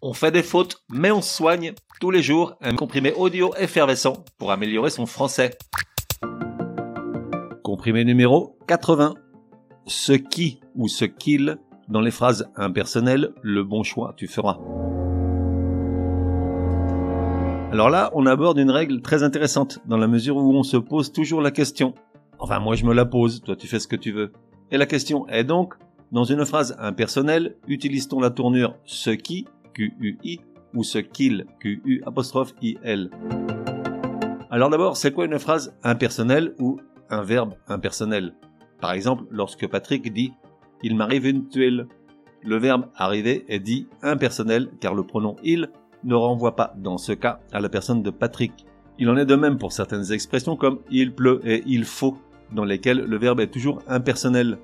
On fait des fautes, mais on soigne tous les jours un comprimé audio effervescent pour améliorer son français. Comprimé numéro 80. Ce qui ou ce qu'il dans les phrases impersonnelles, le bon choix tu feras. Alors là, on aborde une règle très intéressante dans la mesure où on se pose toujours la question. Enfin, moi je me la pose, toi tu fais ce que tu veux. Et la question est donc, dans une phrase impersonnelle, utilise-t-on la tournure ce qui Q-U-I ou ce qu'il Q-U apostrophe Alors d'abord, c'est quoi une phrase impersonnelle ou un verbe impersonnel? Par exemple, lorsque Patrick dit il m'arrive une tuile. Le verbe arriver est dit impersonnel car le pronom il ne renvoie pas dans ce cas à la personne de Patrick. Il en est de même pour certaines expressions comme il pleut et il faut dans lesquelles le verbe est toujours impersonnel.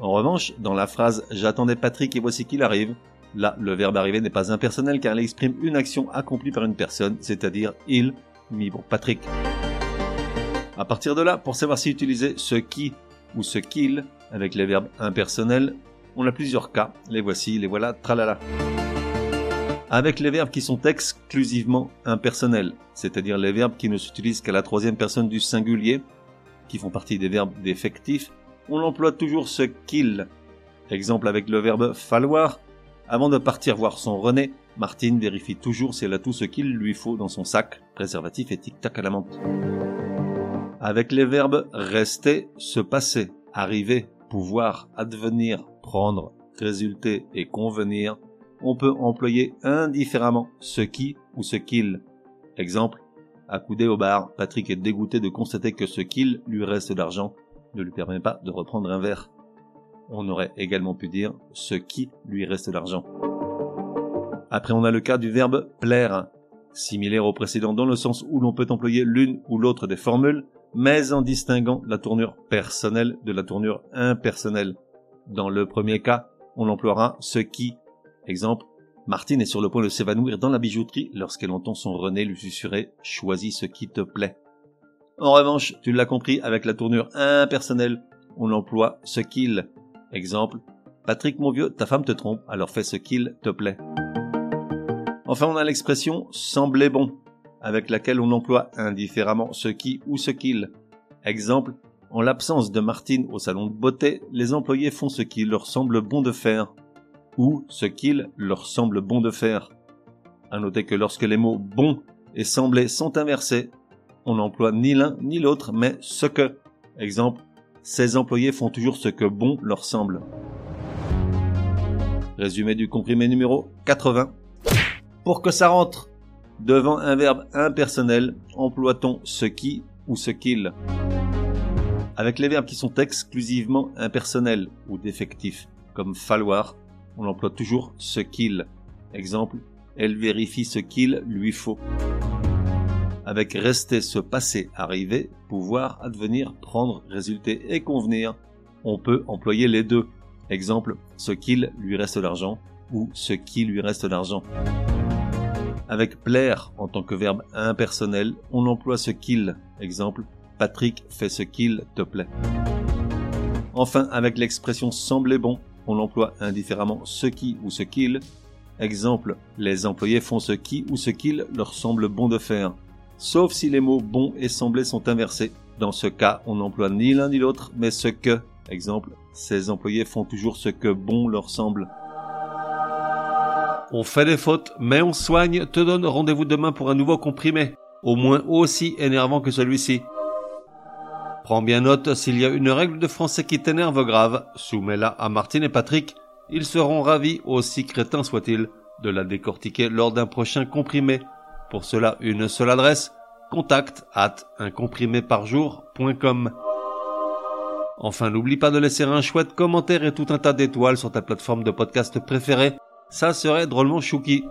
En revanche, dans la phrase j'attendais Patrick et voici qu'il arrive, Là, le verbe arriver n'est pas impersonnel car il exprime une action accomplie par une personne, c'est-à-dire il, mis bon Patrick. À partir de là, pour savoir si utiliser ce qui ou ce qu'il avec les verbes impersonnels, on a plusieurs cas. Les voici, les voilà, tralala. Avec les verbes qui sont exclusivement impersonnels, c'est-à-dire les verbes qui ne s'utilisent qu'à la troisième personne du singulier, qui font partie des verbes défectifs, on emploie toujours ce qu'il. Exemple avec le verbe falloir, avant de partir voir son René, Martine vérifie toujours si elle a tout ce qu'il lui faut dans son sac, préservatif et tic-tac à la menthe. Avec les verbes rester, se passer, arriver, pouvoir, advenir, prendre, résulter et convenir, on peut employer indifféremment ce qui ou ce qu'il. Exemple, accoudé au bar, Patrick est dégoûté de constater que ce qu'il lui reste d'argent ne lui permet pas de reprendre un verre on aurait également pu dire ce qui lui reste l'argent. Après, on a le cas du verbe plaire, similaire au précédent dans le sens où l'on peut employer l'une ou l'autre des formules, mais en distinguant la tournure personnelle de la tournure impersonnelle. Dans le premier cas, on emploiera ce qui. Exemple, Martine est sur le point de s'évanouir dans la bijouterie lorsqu'elle entend son René lui susurrer Choisis ce qui te plaît. En revanche, tu l'as compris, avec la tournure impersonnelle, on emploie ce qu'il. Exemple, Patrick mon vieux, ta femme te trompe, alors fais ce qu'il te plaît. Enfin, on a l'expression sembler bon, avec laquelle on emploie indifféremment ce qui ou ce qu'il. Exemple, en l'absence de Martine au salon de beauté, les employés font ce qui leur semble bon de faire, ou ce qu'il leur semble bon de faire. À noter que lorsque les mots bon et sembler sont inversés, on n'emploie ni l'un ni l'autre, mais ce que. Exemple, ces employés font toujours ce que bon leur semble. Résumé du comprimé numéro 80. Pour que ça rentre devant un verbe impersonnel, emploie-t-on ce qui ou ce qu'il Avec les verbes qui sont exclusivement impersonnels ou défectifs, comme falloir, on emploie toujours ce qu'il. Exemple, elle vérifie ce qu'il lui faut avec rester, se passer, arriver, pouvoir, advenir, prendre, résulter et convenir, on peut employer les deux. Exemple, ce qu'il lui reste l'argent ou ce qui lui reste l'argent. Avec plaire en tant que verbe impersonnel, on emploie ce qu'il. Exemple, Patrick fait ce qu'il te plaît. Enfin, avec l'expression sembler bon, on emploie indifféremment ce qui ou ce qu'il. Exemple, les employés font ce qui ou ce qu'il leur semble bon de faire sauf si les mots bon et semblé sont inversés. Dans ce cas, on n'emploie ni l'un ni l'autre, mais ce que. Exemple, ces employés font toujours ce que bon leur semble. On fait des fautes, mais on soigne, te donne rendez-vous demain pour un nouveau comprimé, au moins aussi énervant que celui-ci. Prends bien note, s'il y a une règle de français qui t'énerve grave, soumets-la à Martine et Patrick, ils seront ravis, aussi crétins soient-ils, de la décortiquer lors d'un prochain comprimé. Pour cela, une seule adresse, contact at uncompriméparjour.com. Enfin, n'oublie pas de laisser un chouette commentaire et tout un tas d'étoiles sur ta plateforme de podcast préférée. Ça serait drôlement chouki.